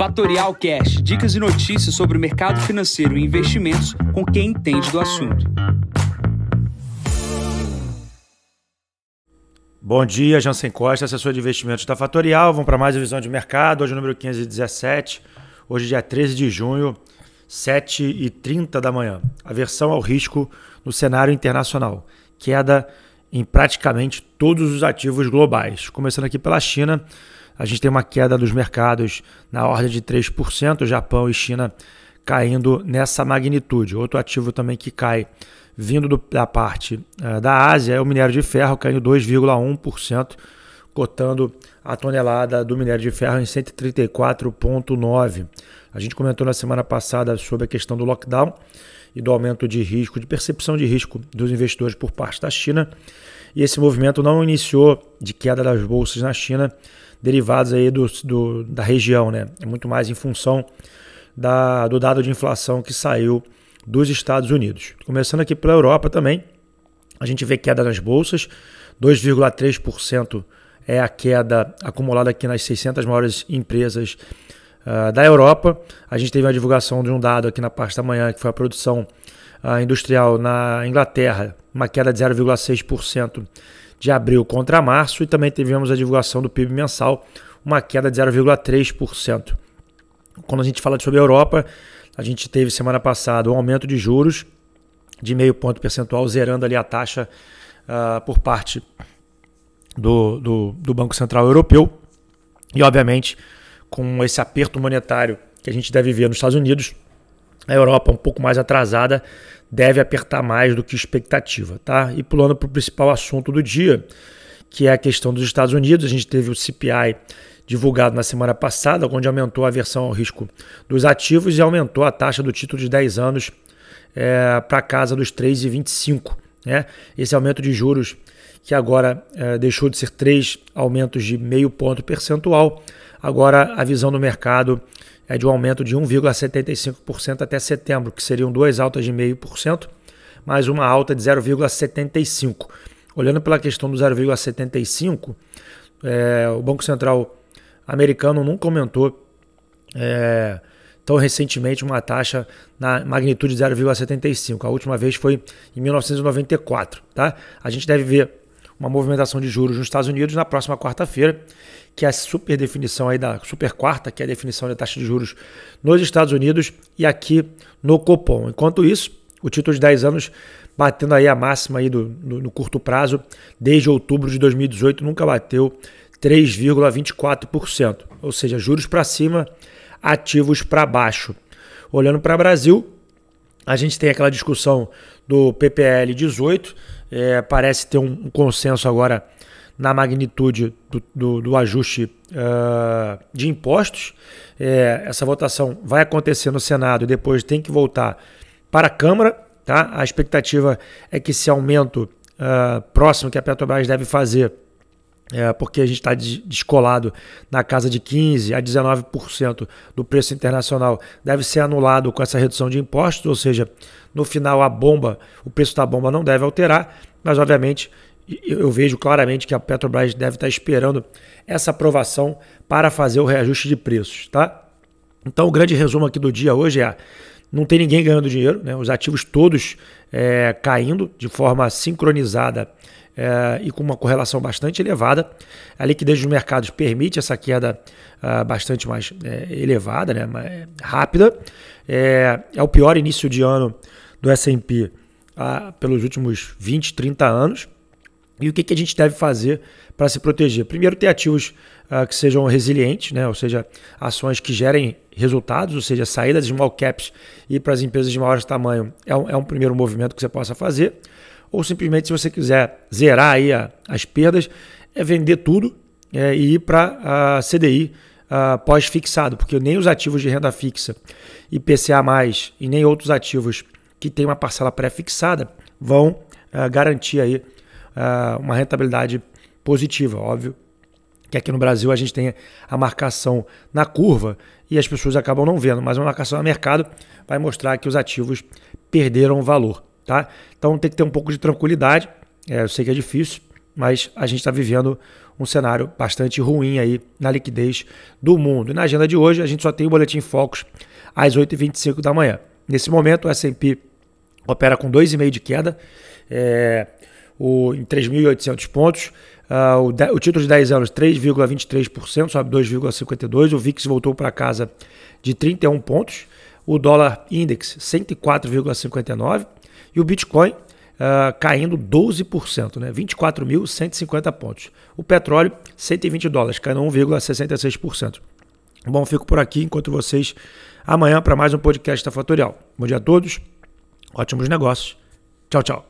Fatorial Cash, dicas e notícias sobre o mercado financeiro e investimentos com quem entende do assunto. Bom dia, Jansen Costa, assessor de investimentos da Fatorial. Vamos para mais uma visão de mercado, hoje número 517, hoje dia 13 de junho, 7h30 da manhã. Aversão ao risco no cenário internacional. Queda em praticamente todos os ativos globais. Começando aqui pela China, a gente tem uma queda dos mercados na ordem de 3%, Japão e China caindo nessa magnitude. Outro ativo também que cai vindo do, da parte uh, da Ásia é o minério de ferro, caindo 2,1%, cotando a tonelada do minério de ferro em 134,9. A gente comentou na semana passada sobre a questão do lockdown e do aumento de risco, de percepção de risco dos investidores por parte da China. E esse movimento não iniciou de queda das bolsas na China, derivados aí do, do da região, né? É muito mais em função da, do dado de inflação que saiu dos Estados Unidos. Começando aqui pela Europa também, a gente vê queda nas bolsas, 2,3% é a queda acumulada aqui nas 600 maiores empresas uh, da Europa. A gente teve a divulgação de um dado aqui na parte da manhã, que foi a produção uh, industrial na Inglaterra, uma queda de 0,6% de abril contra março, e também tivemos a divulgação do PIB mensal, uma queda de 0,3%. Quando a gente fala sobre a Europa, a gente teve semana passada um aumento de juros de meio ponto percentual, zerando ali a taxa uh, por parte do, do, do Banco Central Europeu. E, obviamente, com esse aperto monetário que a gente deve ver nos Estados Unidos, a Europa um pouco mais atrasada deve apertar mais do que expectativa, tá? E pulando para o principal assunto do dia, que é a questão dos Estados Unidos, a gente teve o CPI divulgado na semana passada, onde aumentou a aversão ao risco dos ativos e aumentou a taxa do título de 10 anos é, para casa dos 3,25. Né? Esse aumento de juros, que agora é, deixou de ser três aumentos de meio ponto percentual, agora a visão do mercado é de um aumento de 1,75% até setembro, que seriam duas altas de 0,5%, mais uma alta de 0,75%. Olhando pela questão do 0,75%, é, o Banco Central americano nunca aumentou é, tão recentemente uma taxa na magnitude de 0,75%. A última vez foi em 1994. Tá? A gente deve ver uma movimentação de juros nos Estados Unidos na próxima quarta-feira que é a super definição aí da super quarta, que é a definição da taxa de juros nos Estados Unidos e aqui no Copom. Enquanto isso, o título de 10 anos batendo aí a máxima aí do, no, no curto prazo, desde outubro de 2018 nunca bateu 3,24%, ou seja, juros para cima, ativos para baixo. Olhando para o Brasil, a gente tem aquela discussão do PPL 18, é, parece ter um, consenso agora na magnitude do, do, do ajuste uh, de impostos. É, essa votação vai acontecer no Senado e depois tem que voltar para a Câmara. Tá? A expectativa é que esse aumento uh, próximo que a Petrobras deve fazer, é, porque a gente está descolado na casa de 15% a 19% do preço internacional, deve ser anulado com essa redução de impostos, ou seja, no final a bomba, o preço da bomba não deve alterar, mas obviamente eu vejo claramente que a Petrobras deve estar esperando essa aprovação para fazer o reajuste de preços, tá? Então o grande resumo aqui do dia hoje é não tem ninguém ganhando dinheiro, né? os ativos todos é, caindo de forma sincronizada é, e com uma correlação bastante elevada. A liquidez dos mercados permite essa queda uh, bastante mais é, elevada, né? Mais rápida. É, é, o pior início de ano do S&P uh, pelos últimos 20, 30 anos. E o que, que a gente deve fazer para se proteger? Primeiro, ter ativos uh, que sejam resilientes, né? ou seja, ações que gerem resultados, ou seja, saídas de small caps e para as empresas de maior tamanho é um, é um, primeiro movimento que você possa fazer. Ou simplesmente, se você quiser zerar aí a, as perdas, é vender tudo é, e ir para a CDI uh, pós-fixado, porque nem os ativos de renda fixa, IPCA+, e nem outros ativos que têm uma parcela pré-fixada vão uh, garantir aí uh, uma rentabilidade positiva. Óbvio que aqui no Brasil a gente tem a marcação na curva e as pessoas acabam não vendo, mas uma marcação no mercado vai mostrar que os ativos perderam valor. Tá? Então tem que ter um pouco de tranquilidade. É, eu sei que é difícil, mas a gente está vivendo um cenário bastante ruim aí na liquidez do mundo. E na agenda de hoje a gente só tem o Boletim Focus às 8h25 da manhã. Nesse momento o S&P opera com 2,5 de queda é, o, em 3.800 pontos. Uh, o, de, o, título de 10 anos 3,23%, sobe 2,52%. O VIX voltou para casa de 31 pontos. O dólar index 104,59%. E o Bitcoin uh, caindo 12%, né? 24.150 pontos. O petróleo, 120 dólares, caindo 1,66%. Bom, fico por aqui, encontro vocês amanhã para mais um podcast da Fatorial. Bom dia a todos, ótimos negócios. Tchau, tchau.